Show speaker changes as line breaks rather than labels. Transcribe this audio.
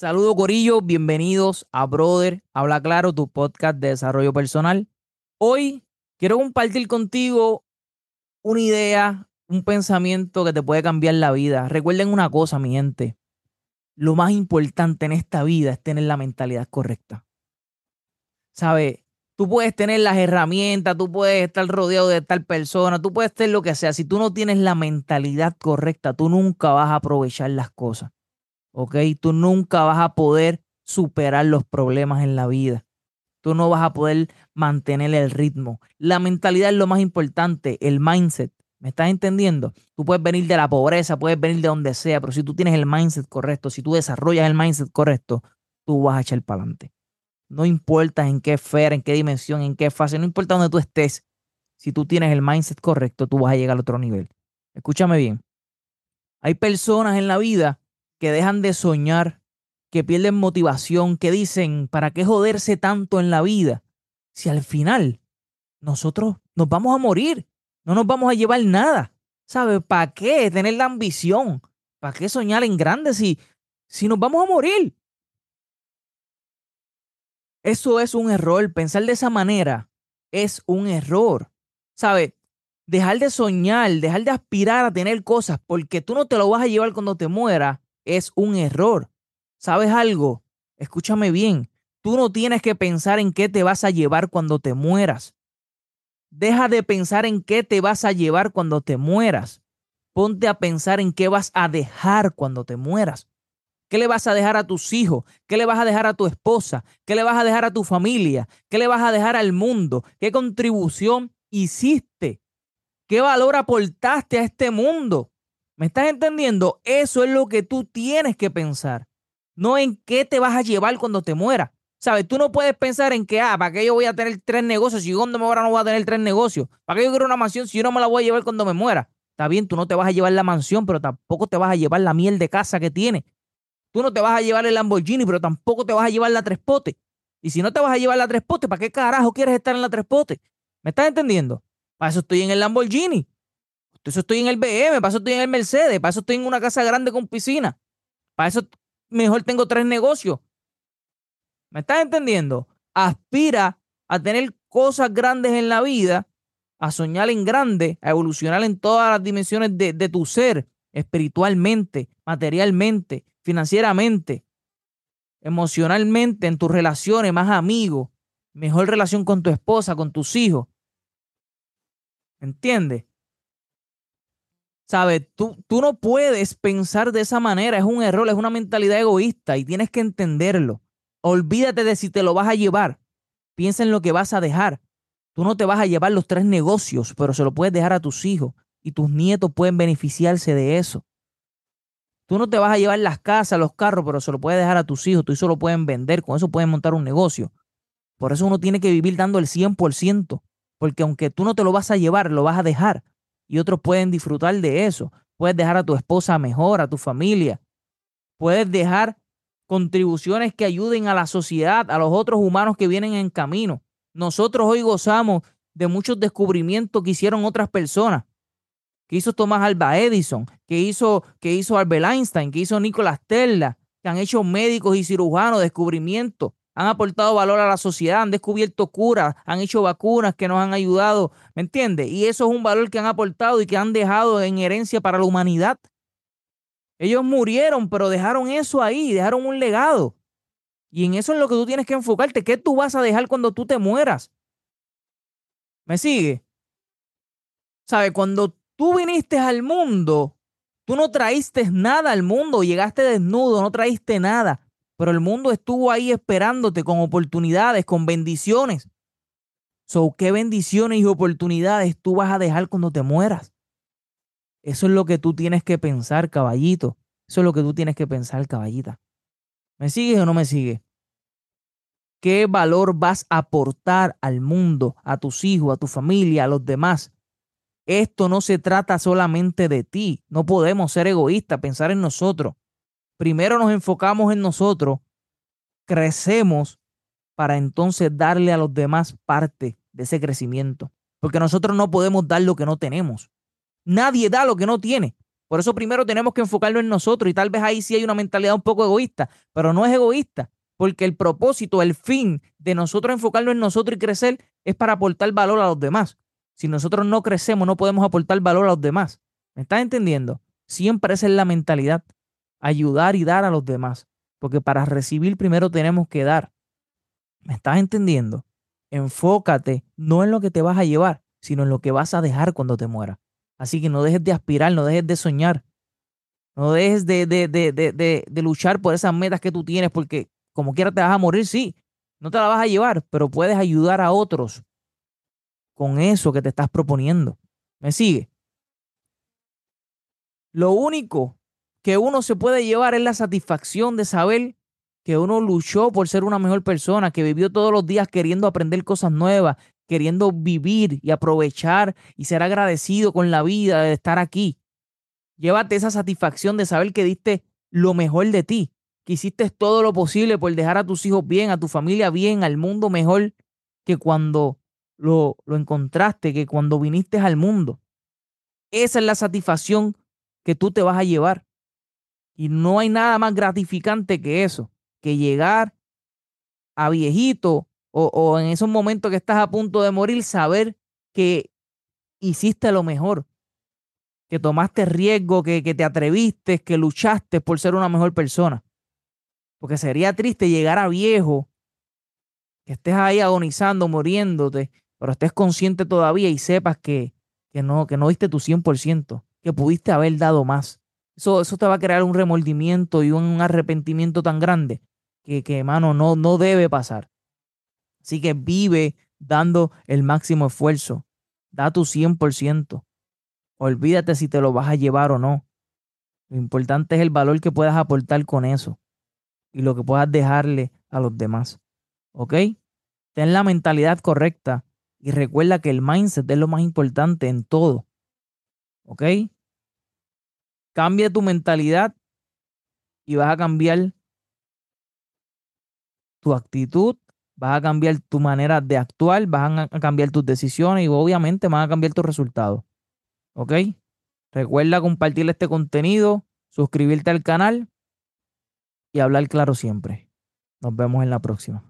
Saludos Corillo, bienvenidos a Brother Habla Claro, tu podcast de desarrollo personal. Hoy quiero compartir contigo una idea, un pensamiento que te puede cambiar la vida. Recuerden una cosa, mi gente. Lo más importante en esta vida es tener la mentalidad correcta. ¿Sabes? Tú puedes tener las herramientas, tú puedes estar rodeado de tal persona, tú puedes tener lo que sea. Si tú no tienes la mentalidad correcta, tú nunca vas a aprovechar las cosas. ¿Ok? Tú nunca vas a poder superar los problemas en la vida. Tú no vas a poder mantener el ritmo. La mentalidad es lo más importante, el mindset. ¿Me estás entendiendo? Tú puedes venir de la pobreza, puedes venir de donde sea, pero si tú tienes el mindset correcto, si tú desarrollas el mindset correcto, tú vas a echar para adelante. No importa en qué esfera, en qué dimensión, en qué fase, no importa dónde tú estés. Si tú tienes el mindset correcto, tú vas a llegar a otro nivel. Escúchame bien. Hay personas en la vida que dejan de soñar, que pierden motivación, que dicen, ¿para qué joderse tanto en la vida? Si al final nosotros nos vamos a morir, no nos vamos a llevar nada. ¿Sabes? ¿Para qué tener la ambición? ¿Para qué soñar en grande si, si nos vamos a morir? Eso es un error. Pensar de esa manera es un error. ¿Sabes? Dejar de soñar, dejar de aspirar a tener cosas porque tú no te lo vas a llevar cuando te mueras es un error. ¿Sabes algo? Escúchame bien. Tú no tienes que pensar en qué te vas a llevar cuando te mueras. Deja de pensar en qué te vas a llevar cuando te mueras. Ponte a pensar en qué vas a dejar cuando te mueras. ¿Qué le vas a dejar a tus hijos? ¿Qué le vas a dejar a tu esposa? ¿Qué le vas a dejar a tu familia? ¿Qué le vas a dejar al mundo? ¿Qué contribución hiciste? ¿Qué valor aportaste a este mundo? ¿Me estás entendiendo? Eso es lo que tú tienes que pensar. No en qué te vas a llevar cuando te mueras. ¿Sabes? Tú no puedes pensar en que, ah, ¿para qué yo voy a tener tres negocios? Si cuando me muera no voy a tener tres negocios. ¿Para qué yo quiero una mansión si yo no me la voy a llevar cuando me muera? Está bien, tú no te vas a llevar la mansión, pero tampoco te vas a llevar la miel de casa que tiene. Tú no te vas a llevar el Lamborghini, pero tampoco te vas a llevar la tres potes. Y si no te vas a llevar la tres potes, ¿para qué carajo quieres estar en la tres potes? ¿Me estás entendiendo? Para eso estoy en el Lamborghini. Eso estoy en el BM, para eso estoy en el Mercedes, para eso estoy en una casa grande con piscina. Para eso mejor tengo tres negocios. ¿Me estás entendiendo? Aspira a tener cosas grandes en la vida, a soñar en grande, a evolucionar en todas las dimensiones de, de tu ser, espiritualmente, materialmente, financieramente, emocionalmente, en tus relaciones, más amigos, mejor relación con tu esposa, con tus hijos. ¿Entiendes? ¿Sabes? Tú, tú no puedes pensar de esa manera, es un error, es una mentalidad egoísta y tienes que entenderlo. Olvídate de si te lo vas a llevar. Piensa en lo que vas a dejar. Tú no te vas a llevar los tres negocios, pero se lo puedes dejar a tus hijos y tus nietos pueden beneficiarse de eso. Tú no te vas a llevar las casas, los carros, pero se lo puedes dejar a tus hijos. Tú eso lo pueden vender, con eso pueden montar un negocio. Por eso uno tiene que vivir dando el 100%, porque aunque tú no te lo vas a llevar, lo vas a dejar y otros pueden disfrutar de eso. Puedes dejar a tu esposa mejor, a tu familia. Puedes dejar contribuciones que ayuden a la sociedad, a los otros humanos que vienen en camino. Nosotros hoy gozamos de muchos descubrimientos que hicieron otras personas. Que hizo Thomas Alba Edison, que hizo, que hizo Albert Einstein, que hizo Nikola Tesla, que han hecho médicos y cirujanos descubrimientos han aportado valor a la sociedad, han descubierto curas, han hecho vacunas que nos han ayudado, ¿me entiendes? Y eso es un valor que han aportado y que han dejado en herencia para la humanidad. Ellos murieron, pero dejaron eso ahí, dejaron un legado. Y en eso es lo que tú tienes que enfocarte. ¿Qué tú vas a dejar cuando tú te mueras? ¿Me sigue? ¿Sabe? Cuando tú viniste al mundo, tú no traíste nada al mundo, llegaste desnudo, no traíste nada pero el mundo estuvo ahí esperándote con oportunidades, con bendiciones. So, ¿qué bendiciones y oportunidades tú vas a dejar cuando te mueras? Eso es lo que tú tienes que pensar, caballito. Eso es lo que tú tienes que pensar, caballita. ¿Me sigues o no me sigues? ¿Qué valor vas a aportar al mundo, a tus hijos, a tu familia, a los demás? Esto no se trata solamente de ti. No podemos ser egoístas, pensar en nosotros primero nos enfocamos en nosotros, crecemos para entonces darle a los demás parte de ese crecimiento. Porque nosotros no podemos dar lo que no tenemos. Nadie da lo que no tiene. Por eso primero tenemos que enfocarlo en nosotros y tal vez ahí sí hay una mentalidad un poco egoísta, pero no es egoísta, porque el propósito, el fin de nosotros enfocarlo en nosotros y crecer es para aportar valor a los demás. Si nosotros no crecemos, no podemos aportar valor a los demás. ¿Me estás entendiendo? Siempre esa es la mentalidad, ayudar y dar a los demás, porque para recibir primero tenemos que dar. ¿Me estás entendiendo? Enfócate no en lo que te vas a llevar, sino en lo que vas a dejar cuando te mueras. Así que no dejes de aspirar, no dejes de soñar, no dejes de, de, de, de, luchar por esas metas que tú tienes, porque como quiera te vas a morir, sí, no te la vas a llevar, pero puedes ayudar a otros con eso que te estás proponiendo. ¿Me sigue? Lo único que uno se puede llevar es la satisfacción de saber que uno luchó por ser una mejor persona, que vivió todos los días queriendo aprender cosas nuevas, queriendo vivir y aprovechar y ser agradecido con la vida de estar aquí. Llévate esa satisfacción de saber que diste lo mejor de ti, que hiciste todo lo posible por dejar a tus hijos bien, a tu familia bien, al mundo mejor que cuando lo, lo encontraste, que cuando viniste al mundo. Esa es la satisfacción que tú te vas a llevar. Y no hay nada más gratificante que eso que llegar a viejito o, en esos momentos que estás a punto de morir, saber que hiciste lo mejor, que tomaste riesgo, que, que te atreviste, que luchaste por ser una mejor persona. Porque sería triste llegar a viejo, que estés ahí agonizando, muriéndote, pero estés consciente todavía y sepas que, que, no, que no diste tu 100%, que pudiste haber dado más. Eso, eso te va a crear un remordimiento y un arrepentimiento tan grande que, que no, no debe pasar. Así que vive dando el máximo esfuerzo. Da tu 100%. Olvídate si te lo vas a llevar o no. Lo importante es el valor que puedas aportar con eso y lo que puedas dejarle a los demás. ¿Ok? Ten la mentalidad correcta y recuerda que el mindset es lo más importante en todo. ¿Ok? Cambia tu mentalidad y vas a cambiar tu actitud, vas a cambiar tu manera de actuar, vas a cambiar tus decisiones y obviamente van a cambiar tus resultados. ¿Ok? Recuerda compartir este contenido, suscribirte al canal y hablar claro siempre. Nos vemos en la próxima.